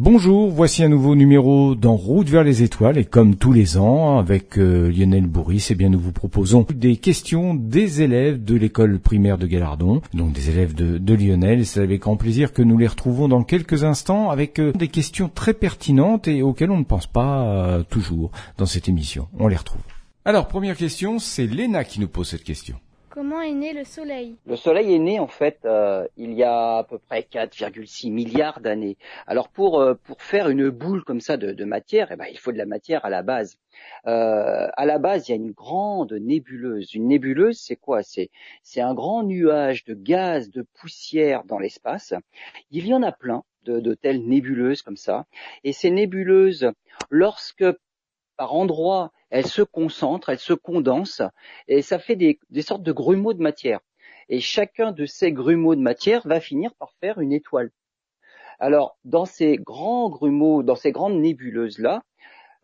Bonjour, voici un nouveau numéro d'En route vers les étoiles et comme tous les ans avec euh, Lionel Bourris, eh bien nous vous proposons des questions des élèves de l'école primaire de Galardon, donc des élèves de, Lionel. C'est avec grand plaisir que nous les retrouvons dans quelques instants avec euh, des questions très pertinentes et auxquelles on ne pense pas euh, toujours dans cette émission. On les retrouve. Alors première question, c'est Léna qui nous pose cette question. Comment est né le Soleil? Le Soleil est né en fait euh, il y a à peu près 4,6 milliards d'années. Alors pour euh, pour faire une boule comme ça de, matière, eh ben, il faut de la matière à la base. Euh, à la base, il y a une grande nébuleuse. Une nébuleuse, c'est quoi? C'est c'est un grand nuage de gaz, de poussière dans l'espace. Il y en a plein de, de telles nébuleuses comme ça. Et ces nébuleuses, lorsque par endroits, elles se concentrent, elles se condensent, et ça fait des, sortes de grumeaux de matière. Et chacun de ces grumeaux de matière va finir par faire une étoile. Alors, dans ces grands grumeaux, dans ces grandes nébuleuses-là,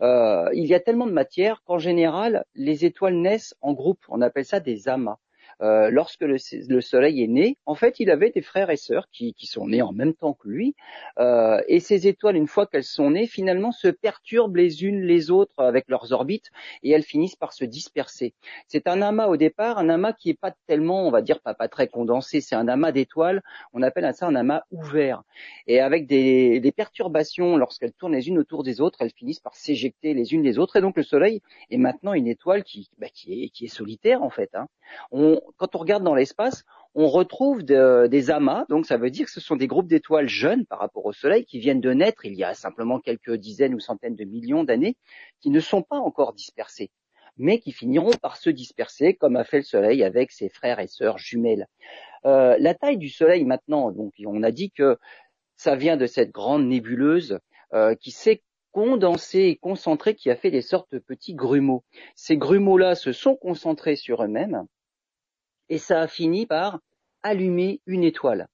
euh, il y a tellement de matière qu'en général, les étoiles naissent en groupe. On appelle ça des amas. Euh, lorsque le, Soleil est né, en fait, il avait des frères et sœurs qui, sont nés en même temps que lui. Euh, et ces étoiles, une fois qu'elles sont nées, finalement se perturbent les unes les autres avec leurs orbites et elles finissent par se disperser. C'est un amas au départ, un amas qui est pas tellement, on va dire, pas, très condensé. C'est un amas d'étoiles. On appelle ça un amas ouvert. Et avec des, perturbations, lorsqu'elles tournent les unes autour des autres, elles finissent par s'éjecter les unes les autres. Et donc le Soleil est maintenant une étoile qui, bah, qui, est, qui solitaire en fait. Hein. Quand on regarde dans l'espace, on retrouve des amas, donc ça veut dire que ce sont des groupes d'étoiles jeunes par rapport au Soleil qui viennent de naître il y a simplement quelques dizaines ou centaines de millions d'années, qui ne sont pas encore dispersés, mais qui finiront par se disperser comme a fait le Soleil avec ses frères et sœurs jumelles. Euh, la taille du Soleil maintenant, donc on a dit que ça vient de cette grande nébuleuse euh, qui s'est condensée et concentrée, qui a fait des sortes de petits grumeaux. Ces grumeaux-là se sont concentrés sur eux-mêmes et ça a fini par allumer une étoile.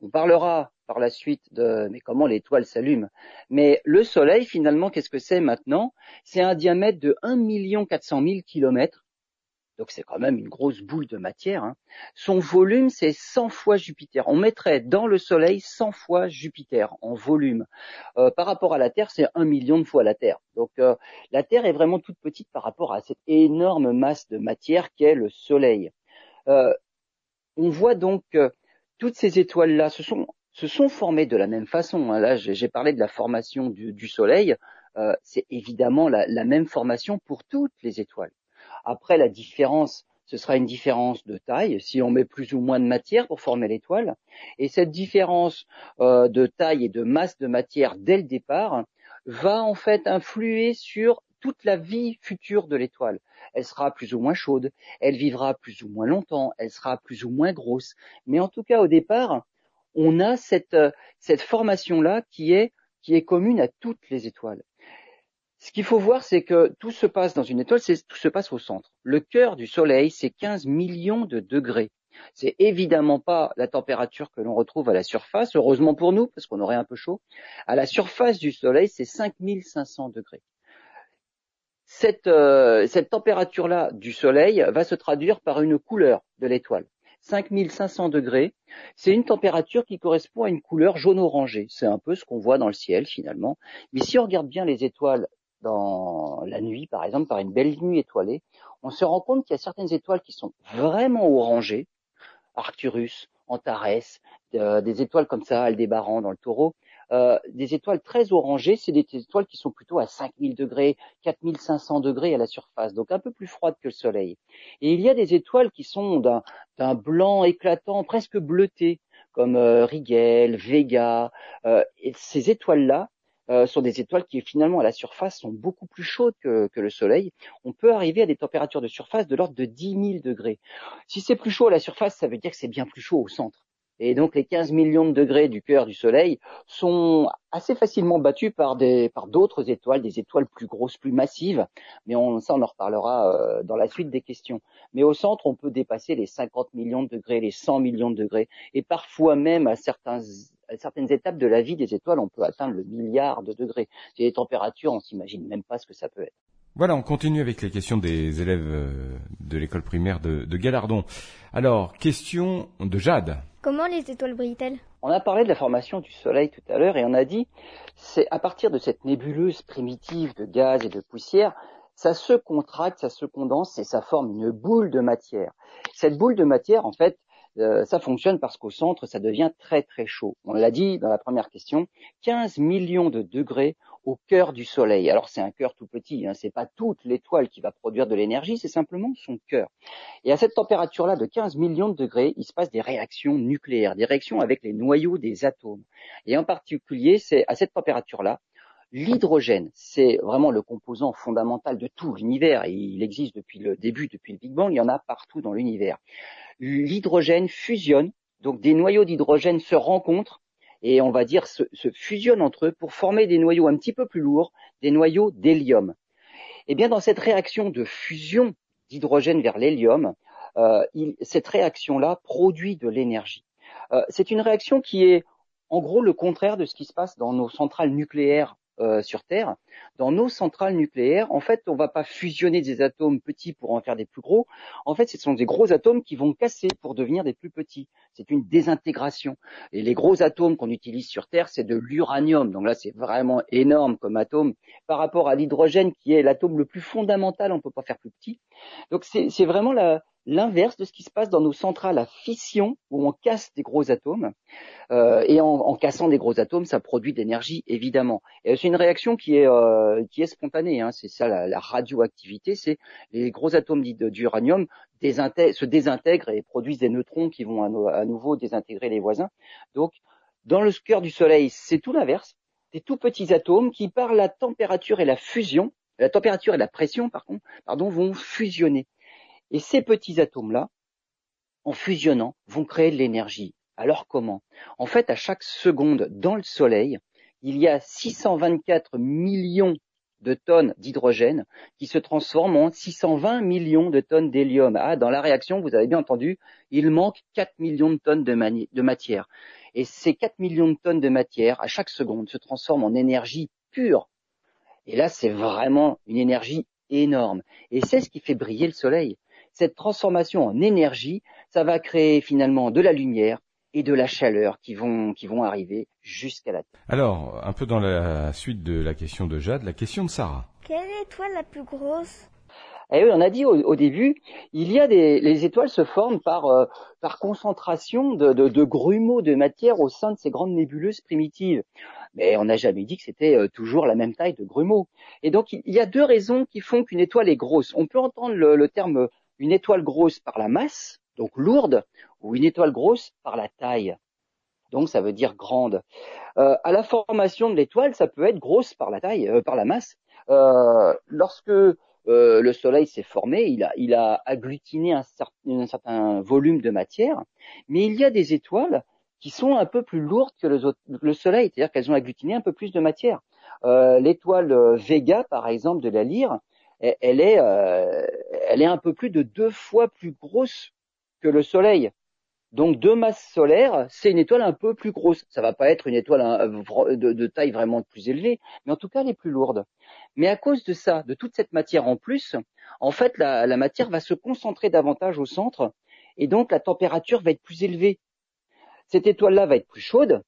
On parlera par la suite de mais comment l'étoile s'allume. Mais le Soleil, finalement, qu'est-ce que c'est maintenant? C'est un diamètre de 1 400 000 kilomètres. Donc c'est quand même une grosse boule de matière. Hein. Son volume, c'est 100 fois Jupiter. On mettrait dans le Soleil 100 fois Jupiter en volume. Euh, par rapport à la Terre, c'est un million de fois la Terre. Donc euh, la Terre est vraiment toute petite par rapport à cette énorme masse de matière qu'est le Soleil. Euh, on voit donc que toutes ces étoiles-là se sont, se sont formées de la même façon. Hein. Là, j'ai parlé de la formation du, Soleil. Euh, c'est évidemment la, même formation pour toutes les étoiles. Après, la différence, ce sera une différence de taille, si on met plus ou moins de matière pour former l'étoile. Et cette différence euh, de taille et de masse de matière dès le départ va en fait influer sur toute la vie future de l'étoile. Elle sera plus ou moins chaude, elle vivra plus ou moins longtemps, elle sera plus ou moins grosse. Mais en tout cas, au départ, on a cette, euh, cette formation-là qui est, qui est commune à toutes les étoiles. Ce qu'il faut voir, c'est que tout se passe dans une étoile, c'est tout se passe au centre. Le cœur du Soleil, c'est 15 millions de degrés. C'est évidemment pas la température que l'on retrouve à la surface, heureusement pour nous, parce qu'on aurait un peu chaud. À la surface du Soleil, c'est 5500 degrés cette, euh, cette température-là du Soleil va se traduire par une couleur de l'étoile. 5500 degrés, c'est une température qui correspond à une couleur jaune-orangé. C'est un peu ce qu'on voit dans le ciel finalement. Mais si on regarde bien les étoiles dans la nuit, par exemple, par une belle nuit étoilée, on se rend compte qu'il y a certaines étoiles qui sont vraiment orangées, Arcturus, Antares, euh, des étoiles comme ça, Aldébaran dans le taureau, euh, des étoiles très orangées, c'est des étoiles qui sont plutôt à 5000 degrés, 4500 degrés à la surface, donc un peu plus froides que le Soleil. Et il y a des étoiles qui sont d'un blanc éclatant, presque bleuté, comme euh, Rigel, Vega. Euh, et ces étoiles-là sont des étoiles qui finalement à la surface sont beaucoup plus chaudes que, que, le Soleil. On peut arriver à des températures de surface de l'ordre de 10 000 degrés. Si c'est plus chaud à la surface, ça veut dire que c'est bien plus chaud au centre. Et donc les 15 millions de degrés du cœur du Soleil sont assez facilement battus par des par d'autres étoiles, des étoiles plus grosses, plus massives. Mais on, ça, on en reparlera euh, dans la suite des questions. Mais au centre, on peut dépasser les 50 millions de degrés, les 100 millions de degrés, et parfois même à certains à certaines étapes de la vie des étoiles, on peut atteindre le milliard de degrés. C'est des températures, on s'imagine même pas ce que ça peut être. Voilà, on continue avec les questions des élèves euh, de l'école primaire de, de Galardon. Alors, question de Jade Comment les étoiles brillent-elles? On a parlé de la formation du Soleil tout à l'heure et on a dit c'est à partir de cette nébuleuse primitive de gaz et de poussière, ça se contracte, ça se condense et ça forme une boule de matière. Cette boule de matière, en fait, euh, ça fonctionne parce qu'au centre, ça devient très très chaud. On l'a dit dans la première question, 15 millions de degrés au cœur du Soleil. Alors c'est un cœur tout petit, hein, c'est pas toute l'étoile qui va produire de l'énergie, c'est simplement son cœur. Et à cette température-là de 15 millions de degrés, il se passe des réactions nucléaires, des réactions avec les noyaux des atomes. Et en particulier, c'est à cette température-là, L'hydrogène, c'est vraiment le composant fondamental de tout l'univers. Il existe depuis le début, depuis le Big Bang, il y en a partout dans l'univers. L'hydrogène fusionne, donc des noyaux d'hydrogène se rencontrent et on va dire se, fusionnent entre eux pour former des noyaux un petit peu plus lourds, des noyaux d'hélium. Et eh bien dans cette réaction de fusion d'hydrogène vers l'hélium, euh, cette réaction-là produit de l'énergie. Euh, c'est une réaction qui est en gros le contraire de ce qui se passe dans nos centrales nucléaires euh, sur Terre, dans nos centrales nucléaires, en fait, on ne va pas fusionner des atomes petits pour en faire des plus gros. En fait, ce sont des gros atomes qui vont casser pour devenir des plus petits. C'est une désintégration. Et les gros atomes qu'on utilise sur Terre, c'est de l'uranium. Donc là, c'est vraiment énorme comme atome par rapport à l'hydrogène qui est l'atome le plus fondamental. On ne peut pas faire plus petit. Donc c'est vraiment la, l'inverse de ce qui se passe dans nos centrales à fission où on casse des gros atomes. Euh, et en, cassant des gros atomes ça produit de l'énergie évidemment. Et c'est une réaction qui est euh, qui est spontanée hein. c'est ça la, radioactivité c'est les gros atomes d'uranium se désintègrent et produisent des neutrons qui vont à, à, nouveau désintégrer les voisins. Donc dans le cœur du soleil c'est tout l'inverse. Des tout petits atomes qui par la température et la fusion la température et la pression par contre pardon vont fusionner et ces petits atomes-là, en fusionnant, vont créer de l'énergie. Alors comment? En fait, à chaque seconde dans le Soleil, il y a 624 millions de tonnes d'hydrogène qui se transforment en 620 millions de tonnes d'hélium. Ah, dans la réaction, vous avez bien entendu, il manque 4 millions de tonnes de, de matière. Et ces 4 millions de tonnes de matière, à chaque seconde, se transforment en énergie pure. Et là, c'est vraiment une énergie énorme. Et c'est ce qui fait briller le Soleil cette transformation en énergie, ça va créer finalement de la lumière et de la chaleur qui vont, qui vont arriver jusqu'à la Terre. Alors, un peu dans la suite de la question de Jade, la question de Sarah. Quelle étoile la plus grosse? Eh oui, on a dit au, début, il y a des, les étoiles se forment par, euh, par concentration de, de, grumeaux de matière au sein de ces grandes nébuleuses primitives. Mais on n'a jamais dit que c'était euh, toujours la même taille de grumeaux. Et donc, il y a deux raisons qui font qu'une étoile est grosse. On peut entendre le terme une étoile grosse par la masse, donc lourde, ou une étoile grosse par la taille. Donc ça veut dire grande. Euh, à la formation de l'étoile, ça peut être grosse par la taille, euh, par la masse. Euh, lorsque le Soleil s'est formé, il a, agglutiné un certain, un certain, volume de matière, mais il y a des étoiles qui sont un peu plus lourdes que le, le Soleil, c'est-à-dire qu'elles ont agglutiné un peu plus de matière. L'étoile Vega, par exemple, de la Lyre, elle est, euh, elle est un peu plus de deux fois plus grosse que le Soleil. Donc deux masses solaires, c'est une étoile un peu plus grosse. Ça va pas être une étoile hein, de, taille vraiment plus élevée, mais en tout cas elle est plus lourde. Mais à cause de ça, de toute cette matière en plus, en fait la, la matière va se concentrer davantage au centre, et donc la température va être plus élevée. Cette étoile-là va être plus chaude,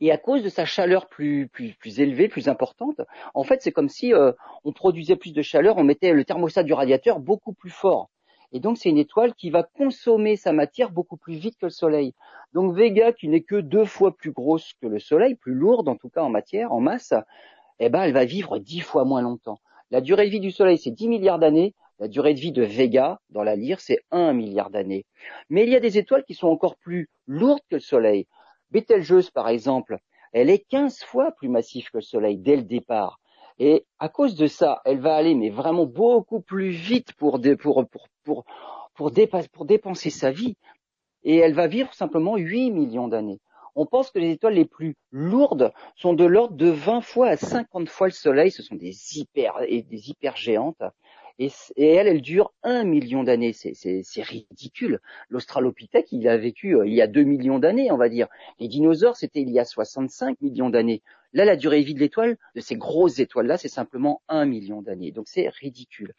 et à cause de sa chaleur plus, élevée, plus importante, en fait, c'est comme si euh, on produisait plus de chaleur, on mettait le thermostat du radiateur beaucoup plus fort. Et donc, c'est une étoile qui va consommer sa matière beaucoup plus vite que le Soleil. Donc, Vega, qui n'est que deux fois plus grosse que le Soleil, plus lourde en tout cas en matière, en masse, eh ben, elle va vivre dix fois moins longtemps. La durée de vie du Soleil, c'est 10 milliards d'années. La durée de vie de Vega, dans la lyre, c'est 1 milliard d'années. Mais il y a des étoiles qui sont encore plus lourdes que le Soleil. Betelgeuse, par exemple, elle est 15 fois plus massive que le Soleil dès le départ. Et à cause de ça, elle va aller mais vraiment beaucoup plus vite pour, dépenser sa vie. Et elle va vivre simplement 8 millions d'années. On pense que les étoiles les plus lourdes sont de l'ordre de 20 fois à 50 fois le Soleil. Ce sont des hyper, des hyper. Et, elle, elle dure un million d'années. C'est ridicule. L'Australopithèque, il a vécu euh, il y a deux millions d'années, on va dire. Les dinosaures, c'était il y a 65 millions d'années. Là, la durée de vie de l'étoile, de ces grosses étoiles-là, c'est simplement un million d'années. Donc c'est ridicule.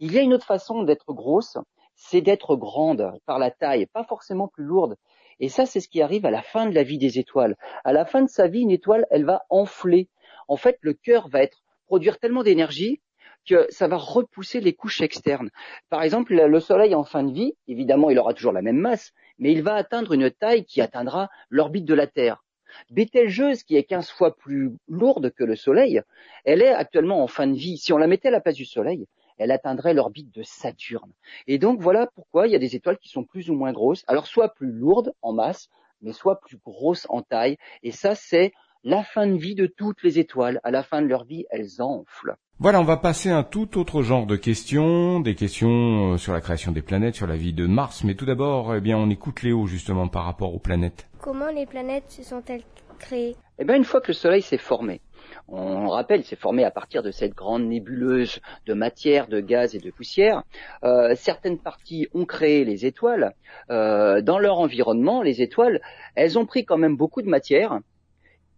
Il y a une autre façon d'être grosse, c'est d'être grande par la taille, pas forcément plus lourde. Et ça, c'est ce qui arrive à la fin de la vie des étoiles. À la fin de sa vie, une étoile, elle va enfler. En fait, le cœur va être produire tellement d'énergie que ça va repousser les couches externes. Par exemple, le Soleil en fin de vie, évidemment, il aura toujours la même masse, mais il va atteindre une taille qui atteindra l'orbite de la Terre. Bételgeuse, qui est 15 fois plus lourde que le Soleil, elle est actuellement en fin de vie. Si on la mettait à la place du Soleil, elle atteindrait l'orbite de Saturne. Et donc voilà pourquoi il y a des étoiles qui sont plus ou moins grosses, alors soit plus lourdes en masse, mais soit plus grosses en taille. Et ça, c'est la fin de vie de toutes les étoiles. À la fin de leur vie, elles enflent. Voilà, on va passer à un tout autre genre de questions, des questions euh, sur la création des planètes, sur la vie de Mars. Mais tout d'abord, eh bien, on écoute Léo justement par rapport aux planètes. Comment les planètes se sont-elles créées? Eh bien, une fois que le Soleil s'est formé, on rappelle, s'est formé à partir de cette grande nébuleuse de matière, de gaz et de poussière. Euh, certaines parties ont créé les étoiles. Euh, dans leur environnement, les étoiles, elles ont pris quand même beaucoup de matière.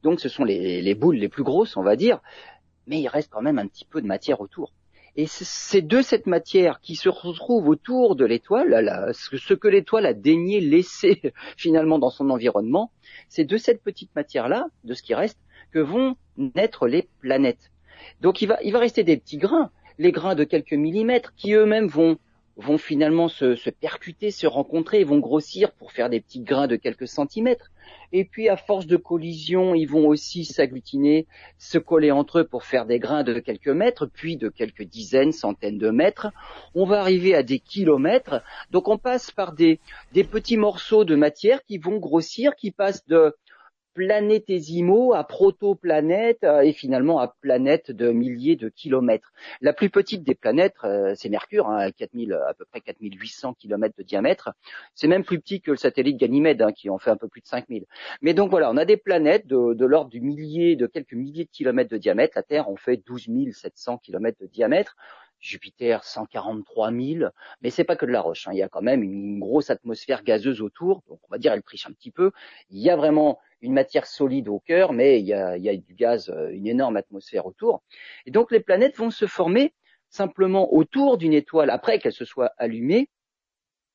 Donc, ce sont les, les boules les plus grosses, on va dire mais il reste quand même un petit peu de matière autour. Et c'est de cette matière qui se retrouve autour de l'étoile, ce que l'étoile a daigné laisser finalement dans son environnement, c'est de cette petite matière-là, de ce qui reste, que vont naître les planètes. Donc il va, il va rester des petits grains, les grains de quelques millimètres, qui eux-mêmes vont vont finalement se, percuter, se rencontrer, vont grossir pour faire des petits grains de quelques centimètres. Et puis à force de collision, ils vont aussi s'agglutiner, se coller entre eux pour faire des grains de quelques mètres, puis de quelques dizaines, centaines de mètres. On va arriver à des kilomètres. Donc on passe par des petits morceaux de matière qui vont grossir, qui passent de planétésimaux à protoplanètes euh, et finalement à planètes de milliers de kilomètres. La plus petite des planètes, euh, c'est Mercure, hein, à, 4000, à peu près 4800 kilomètres de diamètre. C'est même plus petit que le satellite Ganymède, hein, qui en fait un peu plus de 5000. Mais donc voilà, on a des planètes de, de l'ordre du millier, de quelques milliers de kilomètres de diamètre. La Terre en fait 12 700 kilomètres de diamètre. Jupiter 143 000, mais c'est pas que de la roche. Hein. Il y a quand même une grosse atmosphère gazeuse autour, donc on va dire elle triche un petit peu. Il y a vraiment une matière solide au cœur, mais il y a, du gaz, euh, une énorme atmosphère autour. Et donc les planètes vont se former simplement autour d'une étoile après qu'elle se soit allumée,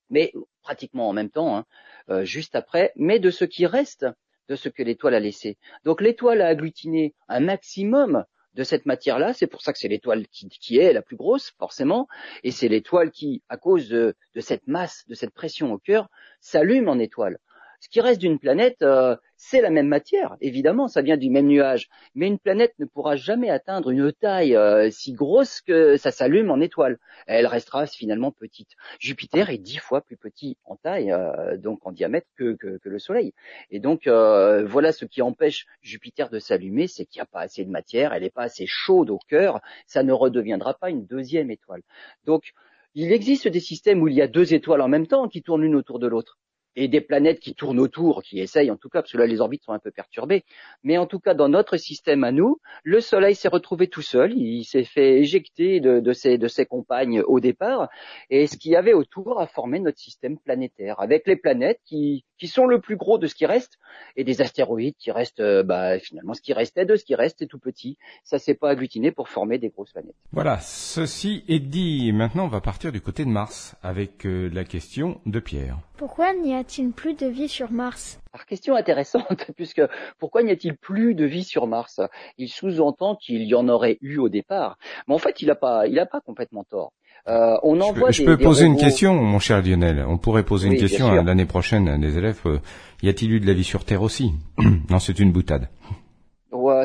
mais pratiquement en même temps, hein, euh, juste après, mais de ce qui reste de ce que l'étoile a laissé. Donc l'étoile a agglutiné un maximum de cette matière-là. C'est pour ça que c'est l'étoile qui, est la plus grosse, forcément, et c'est l'étoile qui, à cause de, cette masse, de cette pression au cœur, s'allume en étoile. Ce qui reste d'une planète, euh, c'est la même matière, évidemment, ça vient du même nuage. Mais une planète ne pourra jamais atteindre une taille euh, si grosse que ça s'allume en étoile. Elle restera finalement petite. Jupiter est dix fois plus petit en taille, euh, donc en diamètre, que, le Soleil. Et donc voilà ce qui empêche Jupiter de s'allumer, c'est qu'il n'y a pas assez de matière, elle n'est pas assez chaude au cœur, ça ne redeviendra pas une deuxième étoile. Donc il existe des systèmes où il y a deux étoiles en même temps qui tournent l'une autour de l'autre et des planètes qui tournent autour, qui essayent en tout cas, parce que là les orbites sont un peu perturbées, mais en tout cas dans notre système à nous, le Soleil s'est retrouvé tout seul, il s'est fait éjecter de, de, ses, de ses compagnes au départ, et ce qu'il y avait autour a formé notre système planétaire, avec les planètes qui, qui sont le plus gros de ce qui reste, et des astéroïdes qui restent, euh, bah, finalement ce qui restait de ce qui reste est tout petit, ça s'est pas agglutiné pour former des grosses planètes. Voilà, ceci est dit, maintenant on va partir du côté de Mars, avec euh, la question de Pierre. Pourquoi n'y a-t-il plus de vie sur Mars? Alors, question intéressante, puisque pourquoi n'y a-t-il plus de vie sur Mars? Il sous-entend qu'il y en aurait eu au départ. Mais en fait, il n'a pas, il a pas complètement tort. Euh, on envoie je peux, poser une question, mon cher Lionel. On pourrait poser une question l'année prochaine à des élèves. Euh, y a-t-il eu de la vie sur Terre aussi? Non, c'est une boutade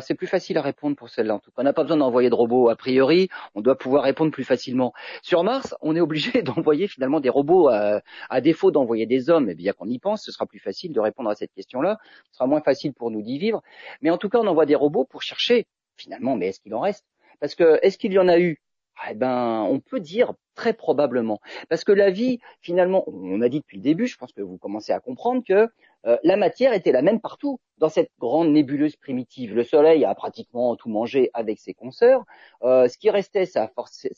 c'est plus facile à répondre pour celle-là. En tout cas, on n'a pas besoin d'envoyer de robots a priori. On doit pouvoir répondre plus facilement. Sur Mars, on est obligé d'envoyer finalement des robots à, défaut d'envoyer des hommes. Et bien qu'on y pense, ce sera plus facile de répondre à cette question-là. Ce sera moins facile pour nous d'y vivre. Mais en tout cas, on envoie des robots pour chercher finalement. Mais est-ce qu'il en reste? Parce que est-ce qu'il y en a eu? Eh ben, on peut dire très probablement, parce que la vie, finalement, on a dit depuis le début, je pense que vous commencez à comprendre que euh, la matière était la même partout dans cette grande nébuleuse primitive. Le Soleil a pratiquement tout mangé avec ses consoeurs. Euh, ce qui restait, ça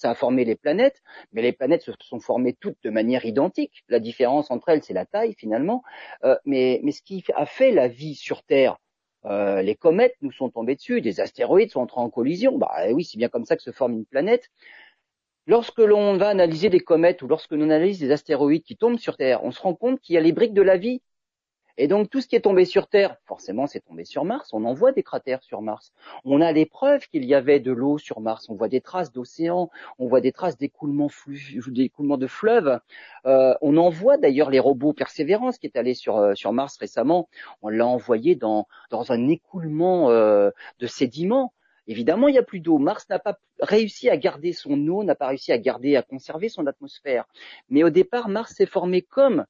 a, formé les planètes, mais les planètes se sont formées toutes de manière identique. La différence entre elles, c'est la taille finalement. Euh, mais, mais ce qui a fait la vie sur Terre, euh, les comètes nous sont tombées dessus, des astéroïdes sont entrés en collision. Bah eh oui, c'est bien comme ça que se forme une planète. Lorsque l'on va analyser des comètes ou lorsque l'on analyse des astéroïdes qui tombent sur Terre, on se rend compte qu'il y a les briques de la vie. Et donc tout ce qui est tombé sur Terre, forcément c'est tombé sur Mars. On en voit des cratères sur Mars. On a les preuves qu'il y avait de l'eau sur Mars. On voit des traces d'océans, on voit des traces d'écoulement de fleuves. Euh, on en voit d'ailleurs les robots Persévérance qui est allé sur, euh, sur Mars récemment. On l'a envoyé dans, dans un écoulement euh, de sédiments. Évidemment, il n'y a plus d'eau. Mars n'a pas réussi à garder son eau, n'a pas réussi à garder, à conserver son atmosphère. Mais au départ, Mars s'est formé comme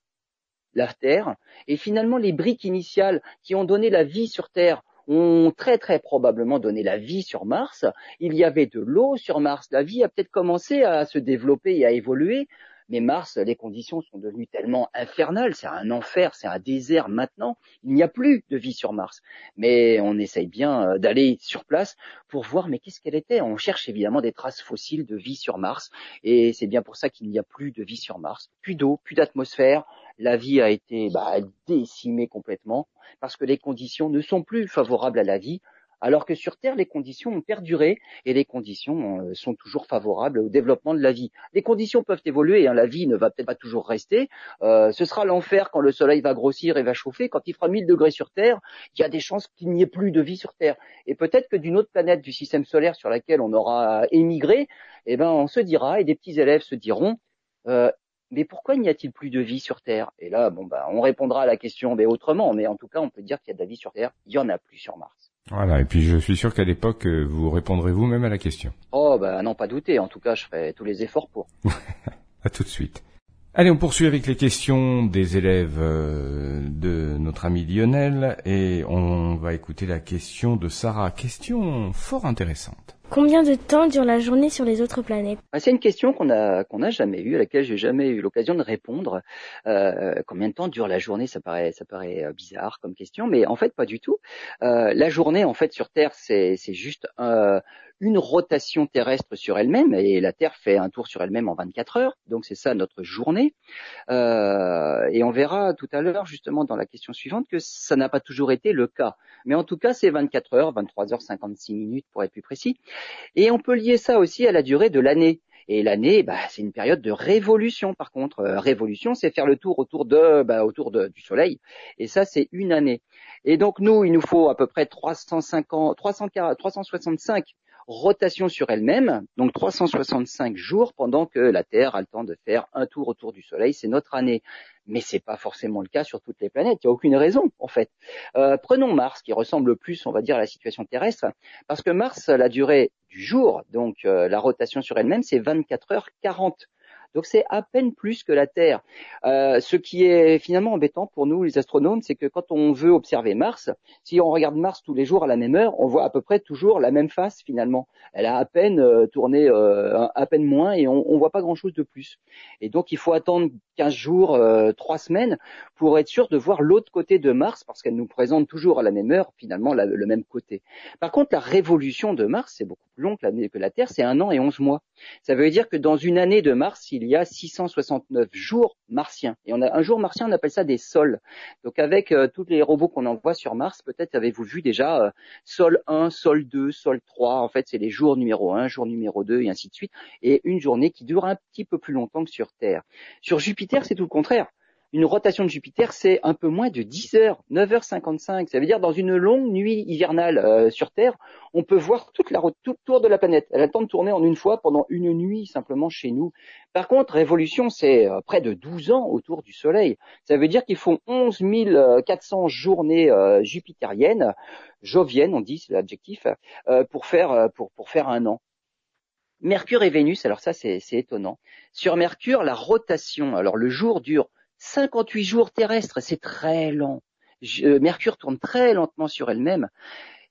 la Terre. Et finalement, les briques initiales qui ont donné la vie sur Terre ont très très probablement donné la vie sur Mars. Il y avait de l'eau sur Mars. La vie a peut-être commencé à se développer et à évoluer mais Mars, les conditions sont devenues tellement infernales, c'est un enfer, c'est un désert maintenant. Il n'y a plus de vie sur Mars. Mais on essaye bien euh, d'aller sur place pour voir, mais qu'est-ce qu'elle était? On cherche évidemment des traces fossiles de vie sur Mars, et c'est bien pour ça qu'il n'y a plus de vie sur Mars. Plus d'eau, plus d'atmosphère, la vie a été bah, décimée complètement parce que les conditions ne sont plus favorables à la vie alors que sur Terre, les conditions ont perduré et les conditions euh, sont toujours favorables au développement de la vie. Les conditions peuvent évoluer, hein, la vie ne va peut-être pas toujours rester. Euh, ce sera l'enfer quand le Soleil va grossir et va chauffer. Quand il fera 1000 degrés sur Terre, il y a des chances qu'il n'y ait plus de vie sur Terre. Et peut-être que d'une autre planète du système solaire sur laquelle on aura émigré, eh ben, on se dira, et des petits élèves se diront, euh, mais pourquoi n'y a-t-il plus de vie sur Terre? Et là, bon, bah, on répondra à la question mais autrement, mais en tout cas, on peut dire qu'il y a de la vie sur Terre. Il y en a plus sur Mars. Voilà, et puis je suis sûr qu'à l'époque, euh, vous répondrez vous-même à la question. Oh, bah non, pas douter. En tout cas, je ferai tous les efforts pour. à tout de suite. Allez, on poursuit avec les questions des élèves euh, de notre ami Lionel et on va écouter la question de Sarah. Question fort intéressante. Combien de temps dure la journée sur les autres planètes ah, C'est une question qu'on a qu'on n'a jamais eue, à laquelle j'ai jamais eu l'occasion de répondre. Euh, combien de temps dure la journée Ça paraît ça paraît euh, bizarre comme question, mais en fait pas du tout. Euh, la journée en fait sur Terre c'est c'est juste euh, une rotation terrestre sur elle-même et la Terre fait un tour sur elle-même en 24 heures. Donc c'est ça notre journée. Euh, et on verra tout à l'heure justement dans la question suivante que ça n'a pas toujours été le cas. Mais en tout cas c'est 24 heures, 23 heures 56 minutes pour être plus précis. Et on peut lier ça aussi à la durée de l'année. Et l'année, bah, c'est une période de révolution. Par contre, euh, révolution, c'est faire le tour autour de, bah, autour de, du Soleil. Et ça, c'est une année. Et donc nous, il nous faut à peu près 350, 365 rotation sur elle-même, donc 365 jours pendant que la Terre a le temps de faire un tour autour du Soleil, c'est notre année. Mais c'est pas forcément le cas sur toutes les planètes. Il n'y a aucune raison en fait. Euh, prenons Mars, qui ressemble plus, on va dire, à la situation terrestre, parce que Mars, la durée du jour, donc euh, la rotation sur elle-même, c'est 24 heures 40 donc c'est à peine plus que la Terre. Euh, ce qui est finalement embêtant pour nous, les astronomes, c'est que quand on veut observer Mars, si on regarde Mars tous les jours à la même heure, on voit à peu près toujours la même face finalement. Elle a à peine euh, tourné euh, à peine moins et on, on voit pas grand-chose de plus. Et donc il faut attendre 15 jours, 3 semaines pour être sûr de voir l'autre côté de Mars parce qu'elle nous présente toujours à la même heure finalement le même côté. Par contre, la révolution de Mars, c'est beaucoup plus long que, que la Terre, c'est un an et 11 mois. Ça veut dire que dans une année de Mars, il y a 669 jours martiens. Et on a un jour martien, on appelle ça des sols. Donc avec euh, tous les robots qu'on envoie sur Mars, peut-être avez-vous vu déjà euh, sol 1, sol 2, sol 3. En fait, c'est les jours numéro 1, jour numéro 2 et ainsi de suite. Et une journée qui dure un petit peu plus longtemps que sur Terre. Sur Jupiter, c'est tout le contraire une rotation de Jupiter, c'est un peu moins de 10 heures, 9h55. Ça veut dire dans une longue nuit hivernale euh, sur Terre, on peut voir toute la tout le tour de la planète. Elle a temps de tourner en une fois pendant une nuit simplement chez nous. Par contre, révolution, c'est euh, près de 12 ans autour du Soleil. Ça veut dire qu'ils font 11 400 journées euh, jupitériennes, joviennes, on dit, c'est l'adjectif, pour faire pour, pour faire un an. Mercure et Vénus, alors ça c'est étonnant. Sur Mercure, la rotation, alors le jour dure 58 jours terrestres, c'est très lent. Euh, Mercure tourne très lentement sur elle-même.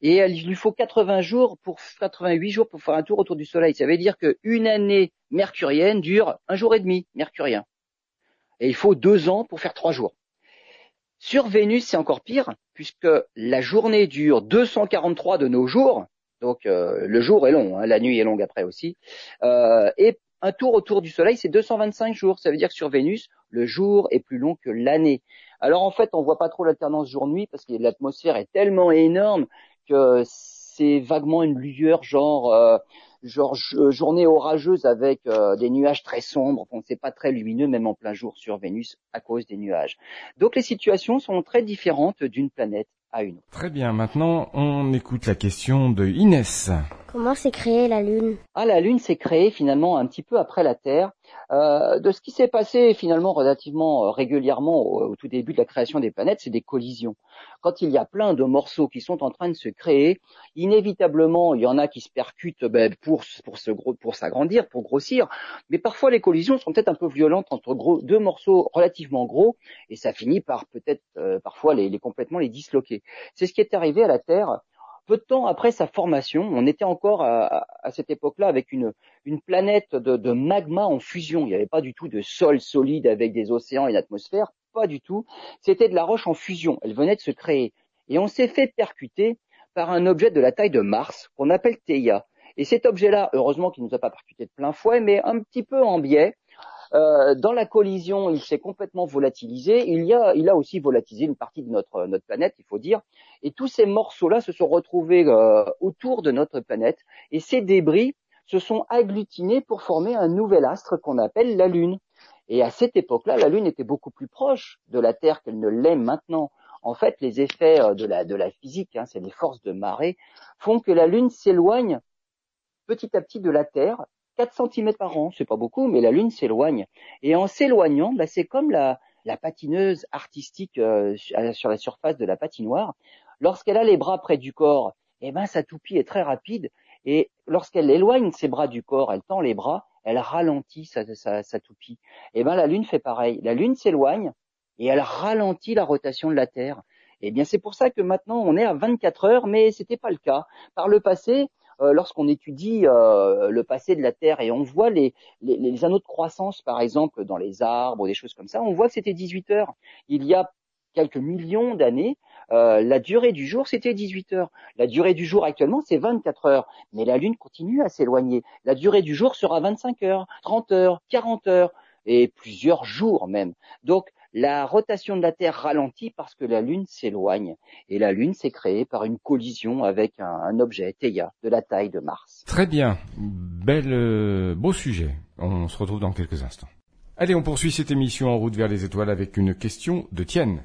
Et il lui faut 80 jours pour 88 jours pour faire un tour autour du Soleil. Ça veut dire qu'une année mercurienne dure un jour et demi mercurien. Et il faut deux ans pour faire trois jours. Sur Vénus, c'est encore pire, puisque la journée dure 243 de nos jours, donc euh, le jour est long, hein, la nuit est longue après aussi, euh, et un tour autour du Soleil, c'est 225 jours. Ça veut dire que sur Vénus, le jour est plus long que l'année. Alors en fait, on voit pas trop l'alternance jour-nuit parce que l'atmosphère est tellement énorme que c'est vaguement une lueur genre euh, genre journée orageuse avec des nuages très sombres, donc c'est pas très lumineux même en plein jour sur Vénus à cause des nuages. Donc les situations sont très différentes d'une planète à une. Très bien, maintenant on écoute la question de Inès. Comment s'est créée la Lune? Ah, la Lune s'est créée finalement un petit peu après la Terre. Euh, de ce qui s'est passé finalement relativement euh, régulièrement au, tout début de la création des planètes, c'est des collisions. Quand il y a plein de morceaux qui sont en train de se créer, inévitablement il y en a qui se percutent ben, pour pour se pour s'agrandir, pour grossir, mais parfois les collisions sont peut-être un peu violentes entre gros, deux morceaux relativement gros et ça finit par peut-être euh, parfois les, les complètement les disloquer. C'est ce qui est arrivé à la Terre peu de temps après sa formation, on était encore à, cette époque-là avec une, planète de, magma en fusion. Il n'y avait pas du tout de sol solide avec des océans et une atmosphère, pas du tout. C'était de la roche en fusion. Elle venait de se créer. Et on s'est fait percuter par un objet de la taille de Mars qu'on appelle Theia. Et cet objet-là, heureusement qu'il ne nous a pas percuté de plein fouet, mais un petit peu en biais, euh, dans la collision, il s'est complètement volatilisé. Il, y a, il a aussi volatilisé une partie de notre, notre planète, il faut dire. Et tous ces morceaux-là se sont retrouvés euh, autour de notre planète. Et ces débris se sont agglutinés pour former un nouvel astre qu'on appelle la Lune. Et à cette époque-là, la Lune était beaucoup plus proche de la Terre qu'elle ne l'est maintenant. En fait, les effets euh, de la, de la physique, hein, c'est les forces de marée, font que la Lune s'éloigne petit à petit de la Terre 4 cm par an, c'est pas beaucoup, mais la Lune s'éloigne. Et en s'éloignant, bah, c'est comme la, patineuse artistique euh, sur la surface de la patinoire. Lorsqu'elle a les bras près du corps, eh ben sa toupie est très rapide. Et lorsqu'elle éloigne ses bras du corps, elle tend les bras, elle ralentit sa, sa, toupie. Eh ben la Lune fait pareil. La Lune s'éloigne et elle ralentit la rotation de la Terre. Eh bien, c'est pour ça que maintenant on est à 24 heures, mais c'était pas le cas. Par le passé, euh, lorsqu'on étudie euh, le passé de la Terre et on voit les, les, anneaux de croissance, par exemple, dans les arbres ou des choses comme ça, on voit que c'était 18 heures. Il y a quelques millions d'années, euh, la durée du jour, c'était 18 heures. La durée du jour actuellement, c'est 24 heures. Mais la Lune continue à s'éloigner. La durée du jour sera 25 heures, 30 heures, 40 heures et plusieurs jours même. Donc, la rotation de la Terre ralentit parce que la Lune s'éloigne. Et la Lune s'est créée par une collision avec un, objet, Theia, de la taille de Mars. Très bien. Bel, euh, beau sujet. On se retrouve dans quelques instants. Allez, on poursuit cette émission en route vers les étoiles avec une question de Tienne.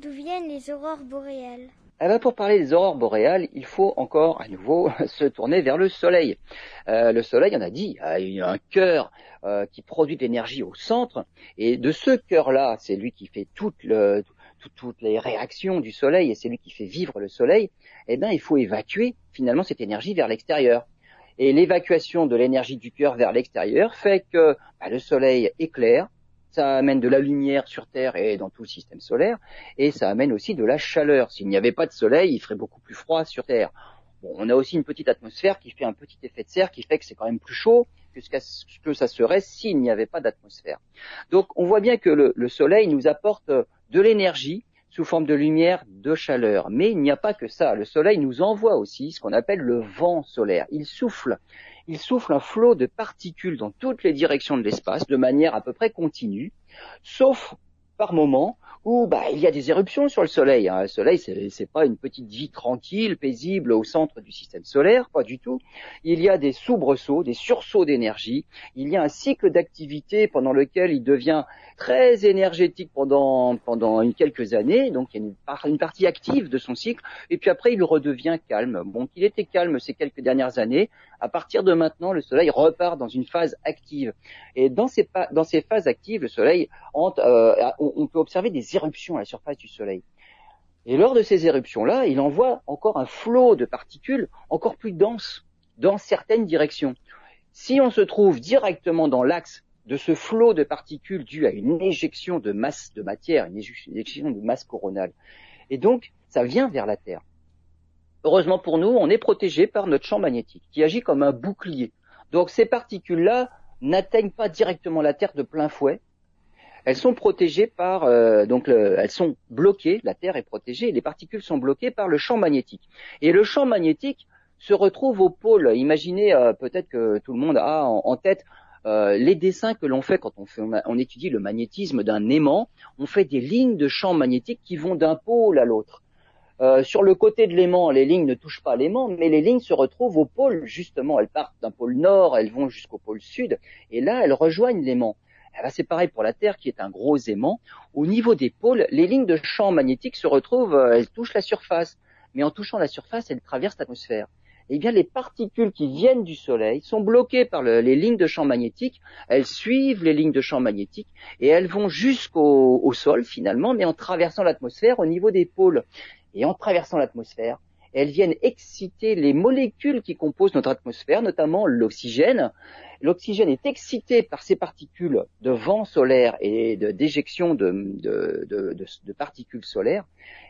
D'où viennent les aurores boréales? Eh ben pour parler des aurores boréales, il faut encore à nouveau se tourner vers le Soleil. Euh, le Soleil, on a dit, a un cœur euh, qui produit de l'énergie au centre, et de ce cœur-là, c'est lui qui fait toutes les réactions du Soleil, et c'est lui qui fait vivre le Soleil. Eh bien, il faut évacuer finalement cette énergie vers l'extérieur. Et l'évacuation de l'énergie du cœur vers l'extérieur fait que bah, le Soleil éclaire, ça amène de la lumière sur Terre et dans tout le système solaire, et ça amène aussi de la chaleur. S'il n'y avait pas de soleil, il ferait beaucoup plus froid sur Terre. On a aussi une petite atmosphère qui fait un petit effet de serre qui fait que c'est quand même plus chaud que ce que ça serait s'il n'y avait pas d'atmosphère. Donc on voit bien que le, le soleil nous apporte de l'énergie sous forme de lumière, de chaleur. Mais il n'y a pas que ça. Le soleil nous envoie aussi ce qu'on appelle le vent solaire. Il souffle il souffle un flot de particules dans toutes les directions de l'espace de manière à peu près continue, sauf par moments où bah, il y a des éruptions sur le Soleil. Hein. Le Soleil, c'est, pas une petite vie tranquille, paisible au centre du système solaire, pas du tout. Il y a des soubresauts, des sursauts d'énergie. Il y a un cycle d'activité pendant lequel il devient très énergétique pendant pendant une, quelques années. Donc il y a une, une, partie active de son cycle, et puis après il redevient calme. Bon, il était calme ces quelques dernières années. À partir de maintenant, le Soleil repart dans une phase active. Et dans ces, dans ces phases actives, le Soleil, entre, euh, on peut observer des éruptions à la surface du Soleil. Et lors de ces éruptions-là, il envoie encore un flot de particules encore plus dense dans certaines directions. Si on se trouve directement dans l'axe de ce flot de particules dû à une éjection de masse de matière, une éjection de masse coronale, et donc ça vient vers la Terre. Heureusement pour nous, on est protégé par notre champ magnétique qui agit comme un bouclier. Donc ces particules-là n'atteignent pas directement la Terre de plein fouet, elles sont protégées par euh, donc elles sont bloquées, la Terre est protégée, les particules sont bloquées par le champ magnétique. Et le champ magnétique se retrouve au pôle. Imaginez euh, peut-être que tout le monde a en, tête euh, les dessins que l'on fait quand on, étudie le magnétisme d'un aimant. On fait des lignes de champ magnétique qui vont d'un pôle à l'autre. Sur le côté de l'aimant, les lignes ne touchent pas l'aimant, mais les lignes se retrouvent au pôle, justement. Elles partent d'un pôle nord, elles vont jusqu'au pôle sud, et là, elles rejoignent l'aimant. Ben, c'est pareil pour la Terre, qui est un gros aimant. Au niveau des pôles, les lignes de champ magnétique se retrouvent, euh, elles touchent la surface. Mais en touchant la surface, elles traversent l'atmosphère eh bien les particules qui viennent du Soleil sont bloquées par les lignes de champ magnétique, elles suivent les lignes de champ magnétique et elles vont jusqu'au sol finalement, mais en traversant l'atmosphère au niveau des pôles. Et en traversant l'atmosphère, elles viennent exciter les molécules qui composent notre atmosphère, notamment l'oxygène. L'oxygène est excité par ces particules de vent solaire et d'éjection de, particules solaires.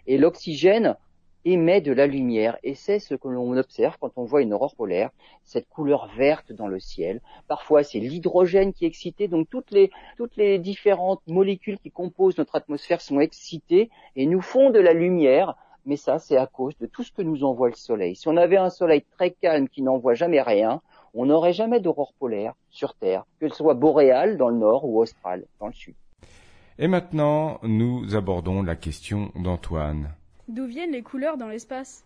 Et l'oxygène émet de la lumière et c'est ce que l'on observe quand on voit une aurore polaire, cette couleur verte dans le ciel. Parfois c'est l'hydrogène qui est excité, donc toutes les différentes molécules qui composent notre atmosphère sont excitées et nous font de la lumière. Mais ça, c'est à cause de tout ce que nous envoie le soleil. Si on avait un soleil très calme qui n'envoie jamais rien, on n'aurait jamais d'aurore polaire sur Terre, que ce soit boréale dans le nord ou australe dans le sud. Et maintenant, nous abordons la question d'Antoine. D'où viennent les couleurs dans l'espace?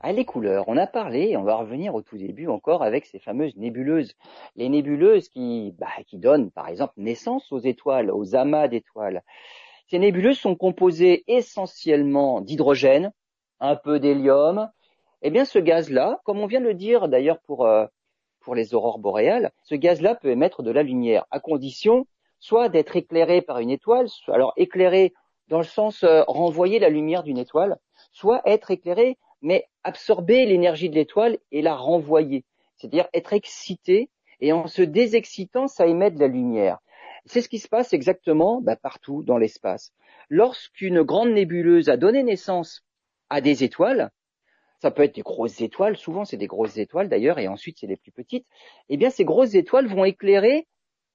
Ah, les couleurs, on a parlé, et on va revenir au tout début encore avec ces fameuses nébuleuses. Les nébuleuses qui, bah, qui donnent par exemple naissance aux étoiles, aux amas d'étoiles. Ces nébuleuses sont composées essentiellement d'hydrogène, un peu d'hélium. Eh bien, ce gaz-là, comme on vient de le dire d'ailleurs pour, euh, pour les aurores boréales, ce gaz-là peut émettre de la lumière, à condition soit d'être éclairé par une étoile, alors éclairé dans le sens euh, renvoyer la lumière d'une étoile, soit être éclairé, mais absorber l'énergie de l'étoile et la renvoyer. C'est-à-dire être excité, et en se désexcitant, ça émet de la lumière. C'est ce qui se passe exactement bah, partout dans l'espace. Lorsqu'une grande nébuleuse a donné naissance à des étoiles, ça peut être des grosses étoiles, souvent c'est des grosses étoiles d'ailleurs, et ensuite c'est les plus petites, eh bien ces grosses étoiles vont éclairer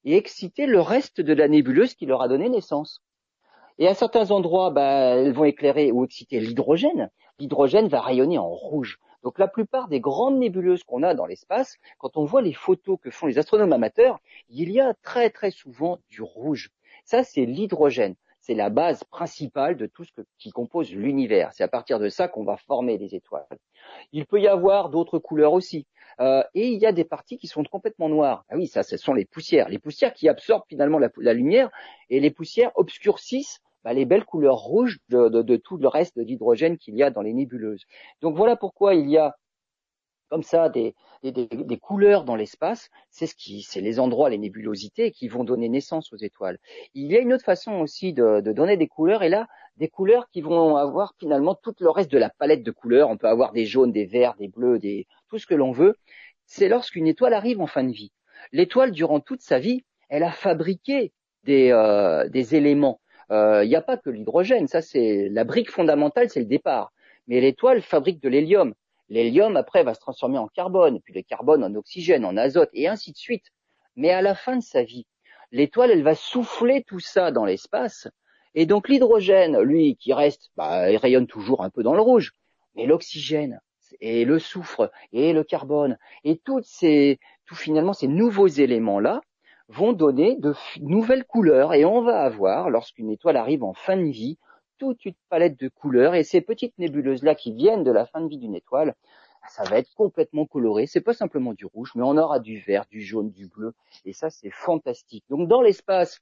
et exciter le reste de la nébuleuse qui leur a donné naissance. Et à certains endroits, bah, elles vont éclairer ou exciter l'hydrogène. L'hydrogène va rayonner en rouge. Donc la plupart des grandes nébuleuses qu'on a dans l'espace, quand on voit les photos que font les astronomes amateurs, il y a très très souvent du rouge. Ça, c'est l'hydrogène. C'est la base principale de tout ce qui compose l'univers. C'est à partir de ça qu'on va former les étoiles. Il peut y avoir d'autres couleurs aussi. Euh, et il y a des parties qui sont complètement noires. Ah oui, ça, ce sont les poussières. Les poussières qui absorbent finalement la lumière et les poussières obscurcissent bah, les belles couleurs rouges de, tout le reste d'hydrogène qu'il y a dans les nébuleuses. Donc voilà pourquoi il y a comme ça des, couleurs dans l'espace, c'est ce qui, c'est les endroits, les nébulosités qui vont donner naissance aux étoiles. Il y a une autre façon aussi de, donner des couleurs, et là, des couleurs qui vont avoir finalement tout le reste de la palette de couleurs. On peut avoir des jaunes, des verts, des bleus, des, tout ce que l'on veut. C'est lorsqu'une étoile arrive en fin de vie. L'étoile, durant toute sa vie, elle a fabriqué des euh, éléments. Euh, il n'y a pas que l'hydrogène, ça c'est la brique fondamentale, c'est le départ. Mais l'étoile fabrique de l'hélium. L'hélium après va se transformer en carbone, puis le carbone en oxygène, en azote, et ainsi de suite. Mais à la fin de sa vie, l'étoile, elle va souffler tout ça dans l'espace, et donc l'hydrogène, lui, qui reste, bah, il rayonne toujours un peu dans le rouge, mais l'oxygène, et le soufre, et le carbone, et toutes ces, tout finalement ces nouveaux éléments-là, vont donner de nouvelles couleurs et on va avoir, lorsqu'une étoile arrive en fin de vie, toute une palette de couleurs et ces petites nébuleuses là qui viennent de la fin de vie d'une étoile, ça va être complètement coloré. C'est pas simplement du rouge, mais on aura du vert, du jaune, du bleu et ça c'est fantastique. Donc dans l'espace,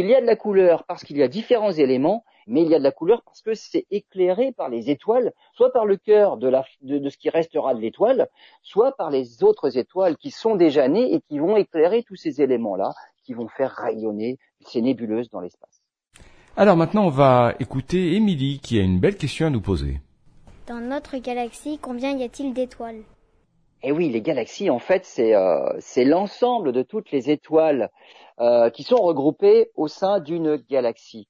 il y a de la couleur parce qu'il y a différents éléments, mais il y a de la couleur parce que c'est éclairé par les étoiles, soit par le cœur de, ce qui restera de l'étoile, soit par les autres étoiles qui sont déjà nées et qui vont éclairer tous ces éléments-là, qui vont faire rayonner ces nébuleuses dans l'espace. Alors maintenant, on va écouter Émilie qui a une belle question à nous poser. Dans notre galaxie, combien y a-t-il d'étoiles? Eh oui, les galaxies, en fait, c'est euh, l'ensemble de toutes les étoiles euh, qui sont regroupées au sein d'une galaxie.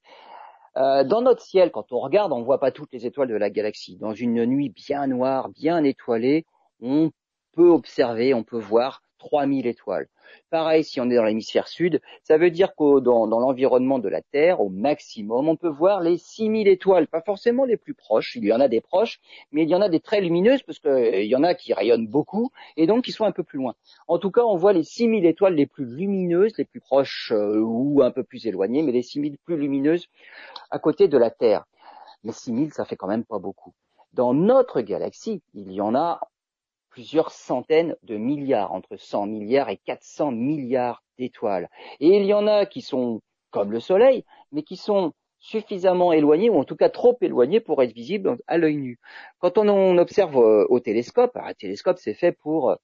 Euh, dans notre ciel, quand on regarde, on ne voit pas toutes les étoiles de la galaxie. Dans une nuit bien noire, bien étoilée, on peut observer, on peut voir 3000 étoiles. Pareil, si on est dans l'hémisphère sud, ça veut dire que dans, l'environnement de la Terre, au maximum, on peut voir les 6000 étoiles, pas forcément les plus proches, il y en a des proches, mais il y en a des très lumineuses, parce qu'il euh, y en a qui rayonnent beaucoup, et donc qui sont un peu plus loin. En tout cas, on voit les 6000 étoiles les plus lumineuses, les plus proches euh, ou un peu plus éloignées, mais les 6000 plus lumineuses à côté de la Terre. mais 6000, ça fait quand même pas beaucoup. Dans notre galaxie, il y en a plusieurs centaines de milliards, entre 100 milliards et 400 milliards d'étoiles. Et il y en a qui sont comme le Soleil, mais qui sont suffisamment éloignés, ou en tout cas trop éloignés pour être visibles à l'œil nu. Quand on, observe euh, au télescope, un télescope c'est fait pour euh,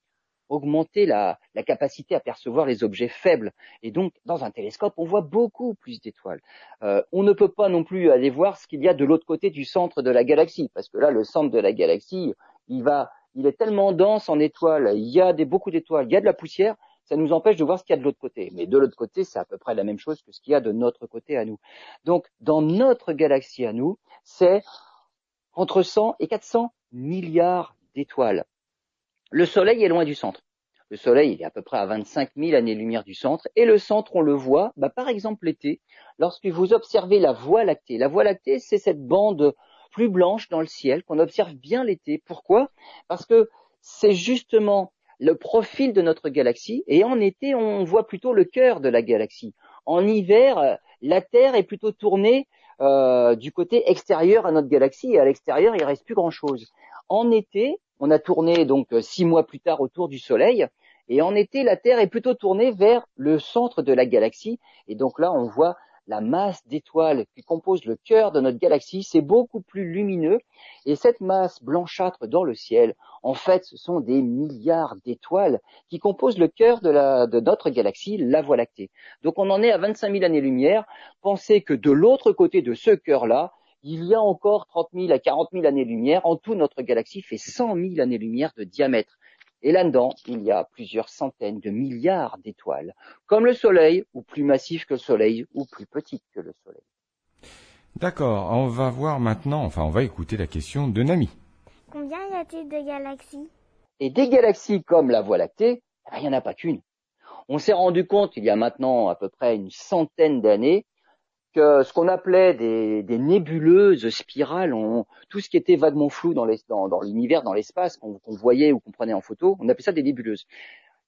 augmenter la, capacité à percevoir les objets faibles. Et donc, dans un télescope, on voit beaucoup plus d'étoiles. Euh, on ne peut pas non plus aller voir ce qu'il y a de l'autre côté du centre de la galaxie, parce que là, le centre de la galaxie, il va, il est tellement dense en étoiles, il y a des, beaucoup d'étoiles, il y a de la poussière, ça nous empêche de voir ce qu'il y a de l'autre côté. Mais de l'autre côté, c'est à peu près la même chose que ce qu'il y a de notre côté à nous. Donc, dans notre galaxie à nous, c'est entre 100 et 400 milliards d'étoiles. Le Soleil est loin du centre. Le Soleil il est à peu près à 25 000 années-lumière du centre, et le centre, on le voit, bah, par exemple l'été, lorsque vous observez la Voie lactée. La Voie lactée, c'est cette bande plus blanche dans le ciel qu'on observe bien l'été. Pourquoi? Parce que c'est justement le profil de notre galaxie, et en été, on voit plutôt le cœur de la galaxie. En hiver, la Terre est plutôt tournée euh, du côté extérieur à notre galaxie, et à l'extérieur, il reste plus grand-chose. En été, on a tourné donc six mois plus tard autour du Soleil, et en été, la Terre est plutôt tournée vers le centre de la galaxie. Et donc là, on voit la masse d'étoiles qui compose le cœur de notre galaxie, c'est beaucoup plus lumineux. Et cette masse blanchâtre dans le ciel, en fait, ce sont des milliards d'étoiles qui composent le cœur de, notre galaxie, la Voie lactée. Donc on en est à 25 000 années-lumière. Pensez que de l'autre côté de ce cœur-là, il y a encore 30 000 à 40 000 années-lumière. En tout, notre galaxie fait 100 000 années-lumière de diamètre. Et là-dedans, il y a plusieurs centaines de milliards d'étoiles, comme le Soleil, ou plus massif que le Soleil, ou plus petit que le Soleil. D'accord, on va voir maintenant, enfin on va écouter la question de Nami. Combien y a-t-il de galaxies? Et des galaxies comme la Voie lactée, il n'y en a pas qu'une. On s'est rendu compte il y a maintenant à peu près une centaine d'années que ce qu'on appelait des, des, nébuleuses spirales, tout ce qui était vaguement flou dans l'univers, dans, l'espace, qu'on voyait ou qu'on prenait en photo, on appelait ça des nébuleuses.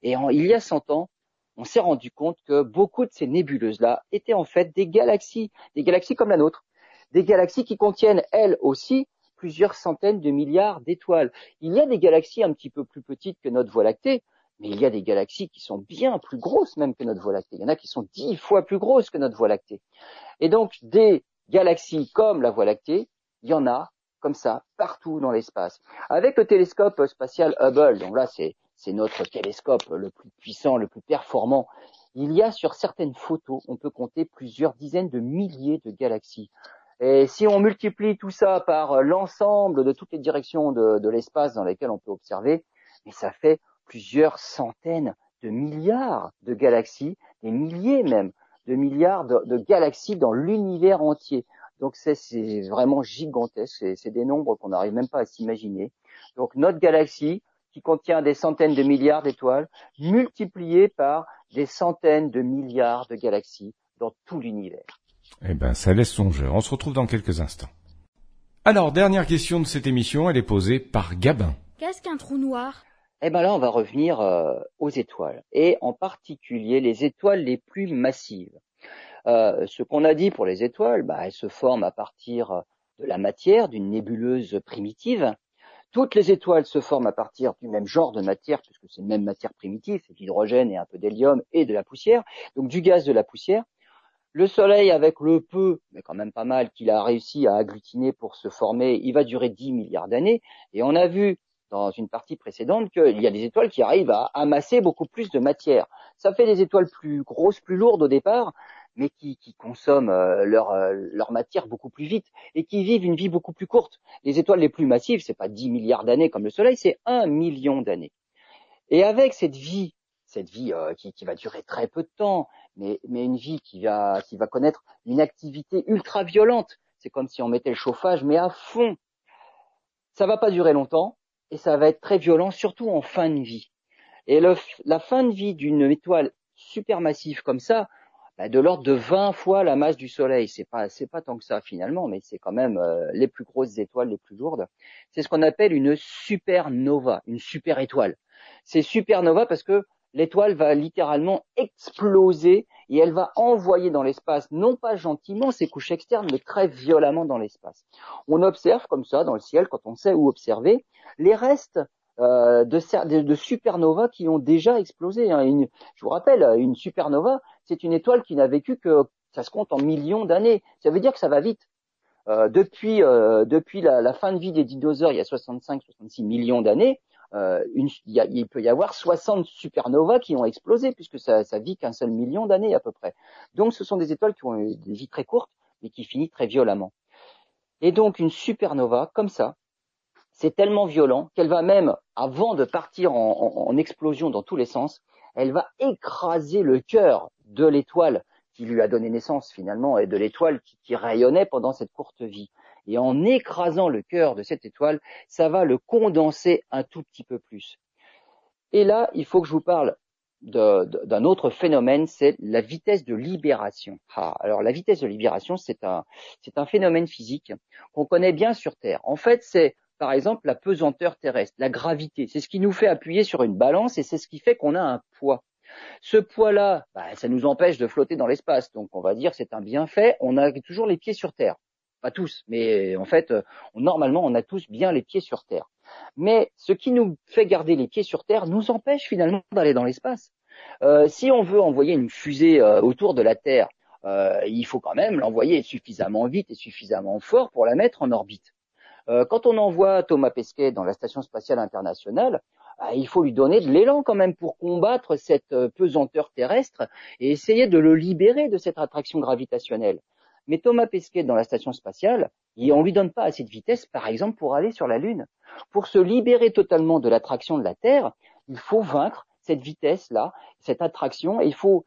Et il y a 100 ans, on s'est rendu compte que beaucoup de ces nébuleuses-là étaient en fait des galaxies, des galaxies comme la nôtre, des galaxies qui contiennent elles aussi plusieurs centaines de milliards d'étoiles. Il y a des galaxies un petit peu plus petites que notre Voie lactée, mais il y a des galaxies qui sont bien plus grosses même que notre Voie lactée. Il y en a qui sont dix fois plus grosses que notre Voie lactée. Et donc, des galaxies comme la Voie lactée, il y en a comme ça partout dans l'espace. Avec le télescope spatial Hubble, donc là c'est notre télescope le plus puissant, le plus performant, il y a sur certaines photos, on peut compter plusieurs dizaines de milliers de galaxies. Et si on multiplie tout ça par l'ensemble de toutes les directions de, de l'espace dans lesquelles on peut observer, mais ça fait plusieurs centaines de milliards de galaxies, des milliers même de milliards de, galaxies dans l'univers entier. Donc c'est vraiment gigantesque, c'est des nombres qu'on n'arrive même pas à s'imaginer. Donc notre galaxie, qui contient des centaines de milliards d'étoiles, multipliées par des centaines de milliards de galaxies dans tout l'univers. Eh ben, ça laisse songeur. On se retrouve dans quelques instants. Alors, dernière question de cette émission, elle est posée par Gabin. Qu'est-ce qu'un trou noir? Eh ben là, on va revenir euh, aux étoiles, et en particulier les étoiles les plus massives. Euh, ce qu'on a dit pour les étoiles, bah, elles se forment à partir de la matière, d'une nébuleuse primitive. Toutes les étoiles se forment à partir du même genre de matière, puisque c'est une même matière primitive, c'est de l'hydrogène et un peu d'hélium et de la poussière, donc du gaz de la poussière. Le Soleil, avec le peu, mais quand même pas mal, qu'il a réussi à agglutiner pour se former, il va durer 10 milliards d'années. Et on a vu dans une partie précédente qu'il y a des étoiles qui arrivent à amasser beaucoup plus de matière. Ça fait des étoiles plus grosses, plus lourdes au départ, mais qui, consomment euh, leur, euh, leur matière beaucoup plus vite et qui vivent une vie beaucoup plus courte. Les étoiles les plus massives, c'est pas 10 milliards d'années comme le Soleil, c'est 1 million d'années. Et avec cette vie, cette vie euh, qui, qui, va durer très peu de temps, mais, mais une vie qui va, qui va connaître une activité ultra violente, c'est comme si on mettait le chauffage, mais à fond. Ça va pas durer longtemps, et ça va être très violent, surtout en fin de vie. Et la fin de vie d'une étoile supermassive comme ça, bah, de l'ordre de 20 fois la masse du Soleil, c'est pas c'est pas tant que ça finalement, mais c'est quand même euh, les plus grosses étoiles, les plus lourdes. C'est ce qu'on appelle une supernova, une super étoile. C'est supernova parce que l'étoile va littéralement exploser et elle va envoyer dans l'espace, non pas gentiment ses couches externes, mais très violemment dans l'espace. On observe comme ça dans le ciel, quand on sait où observer, les restes euh, de, de, supernovas qui ont déjà explosé. Hein. je vous rappelle, une supernova, c'est une étoile qui n'a vécu que, ça se compte en millions d'années. Ça veut dire que ça va vite. Euh, depuis euh, la, fin de vie des dinosaures, il y a 65-66 millions d'années, euh, il, peut y avoir 60 supernovas qui ont explosé puisque ça, ça vit qu'un seul million d'années à peu près. Donc ce sont des étoiles qui ont des vies très courtes mais qui finissent très violemment. Et donc une supernova comme ça, c'est tellement violent qu'elle va même, avant de partir en, explosion dans tous les sens, elle va écraser le cœur de l'étoile qui lui a donné naissance finalement et de l'étoile qui rayonnait pendant cette courte vie et en écrasant le cœur de cette étoile, ça va le condenser un tout petit peu plus. Et là, il faut que je vous parle d'un autre phénomène, c'est la vitesse de libération. Ah, alors la vitesse de libération, c'est un, phénomène physique qu'on connaît bien sur Terre. En fait, c'est par exemple la pesanteur terrestre, la gravité. C'est ce qui nous fait appuyer sur une balance et c'est ce qui fait qu'on a un poids. Ce poids-là, bah, ça nous empêche de flotter dans l'espace. Donc on va dire c'est un bienfait. On a toujours les pieds sur Terre pas tous, mais en fait, normalement, on a tous bien les pieds sur Terre. Mais ce qui nous fait garder les pieds sur Terre nous empêche finalement d'aller dans l'espace. Euh, si on veut envoyer une fusée euh, autour de la Terre, euh, il faut quand même l'envoyer suffisamment vite et suffisamment fort pour la mettre en orbite. quand on envoie Thomas Pesquet dans la station spatiale internationale, il faut lui donner de l'élan quand même pour combattre cette pesanteur terrestre et essayer de le libérer de cette attraction gravitationnelle. Mais Thomas Pesquet, dans la station spatiale, on lui donne pas assez de vitesse, par exemple, pour aller sur la Lune. Pour se libérer totalement de l'attraction de la Terre, il faut vaincre cette vitesse-là, cette attraction, et il faut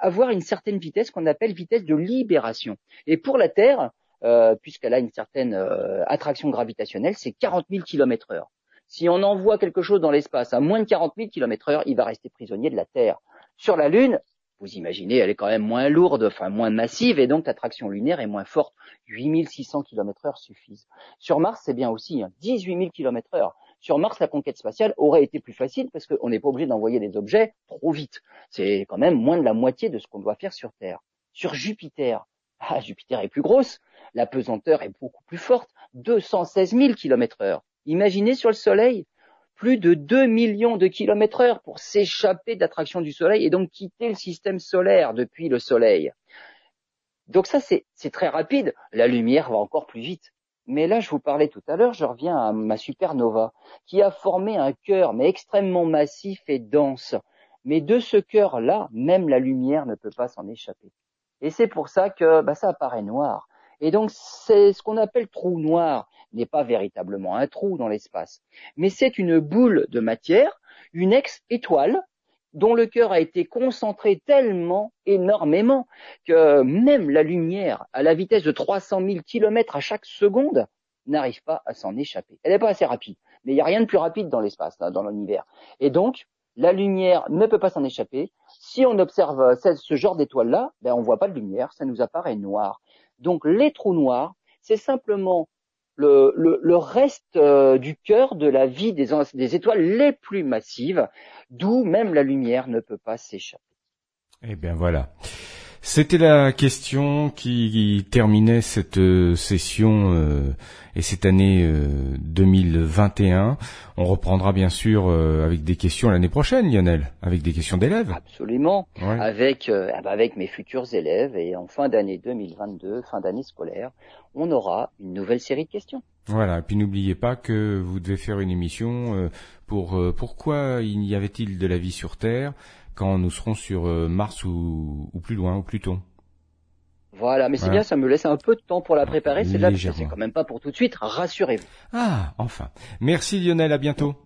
avoir une certaine vitesse qu'on appelle vitesse de libération. Et pour la Terre, euh, puisqu'elle a une certaine euh, attraction gravitationnelle, c'est 40 000 km heure. Si on envoie quelque chose dans l'espace à moins de 40 000 km heure, il va rester prisonnier de la Terre. Sur la Lune, vous imaginez, elle est quand même moins lourde, enfin moins massive, et donc l'attraction lunaire est moins forte. 8600 km heure suffisent. Sur Mars, c'est bien aussi, 18 000 km heure. Sur Mars, la conquête spatiale aurait été plus facile parce qu'on n'est pas obligé d'envoyer des objets trop vite. C'est quand même moins de la moitié de ce qu'on doit faire sur Terre. Sur Jupiter, ah, Jupiter est plus grosse, la pesanteur est beaucoup plus forte, 216 000 km heure. Imaginez sur le Soleil, plus de 2 millions de kilomètres heure pour s'échapper de l'attraction du Soleil et donc quitter le système solaire depuis le Soleil. Donc ça, c'est très rapide. La lumière va encore plus vite. Mais là, je vous parlais tout à l'heure, je reviens à ma supernova, qui a formé un cœur, mais extrêmement massif et dense. Mais de ce cœur-là, même la lumière ne peut pas s'en échapper. Et c'est pour ça que bah, ça apparaît noir. Et donc, c'est ce qu'on appelle trou noir n'est pas véritablement un trou dans l'espace, mais c'est une boule de matière, une ex-étoile, dont le cœur a été concentré tellement énormément que même la lumière, à la vitesse de 300 000 km à chaque seconde, n'arrive pas à s'en échapper. Elle n'est pas assez rapide, mais il n'y a rien de plus rapide dans l'espace, dans l'univers. Et donc, la lumière ne peut pas s'en échapper. Si on observe ce genre d'étoile-là, ben on voit pas de lumière, ça nous apparaît noir. Donc les trous noirs, c'est simplement le, reste euh, du cœur de la vie des, des étoiles les plus massives, d'où même la lumière ne peut pas s'échapper. Eh bien voilà. C'était la question qui terminait cette euh, session euh, et cette année 2021. Euh, On reprendra bien sûr avec des questions l'année prochaine, Lionel, avec des questions d'élèves. Absolument, avec ah bah avec mes futurs élèves et en fin d'année 2022, fin d'année scolaire, on aura une nouvelle série de questions. Voilà, et puis n'oubliez pas que vous devez faire une émission pour pourquoi y avait-il de la vie sur Terre quand nous serons sur euh, Mars ou, plus loin, ou Pluton. Voilà, mais c'est bien, ça me laisse un peu de temps pour la préparer, c'est là, c'est quand même pas pour tout de suite, rassurez-vous. Ah, enfin. Merci Lionel, à bientôt.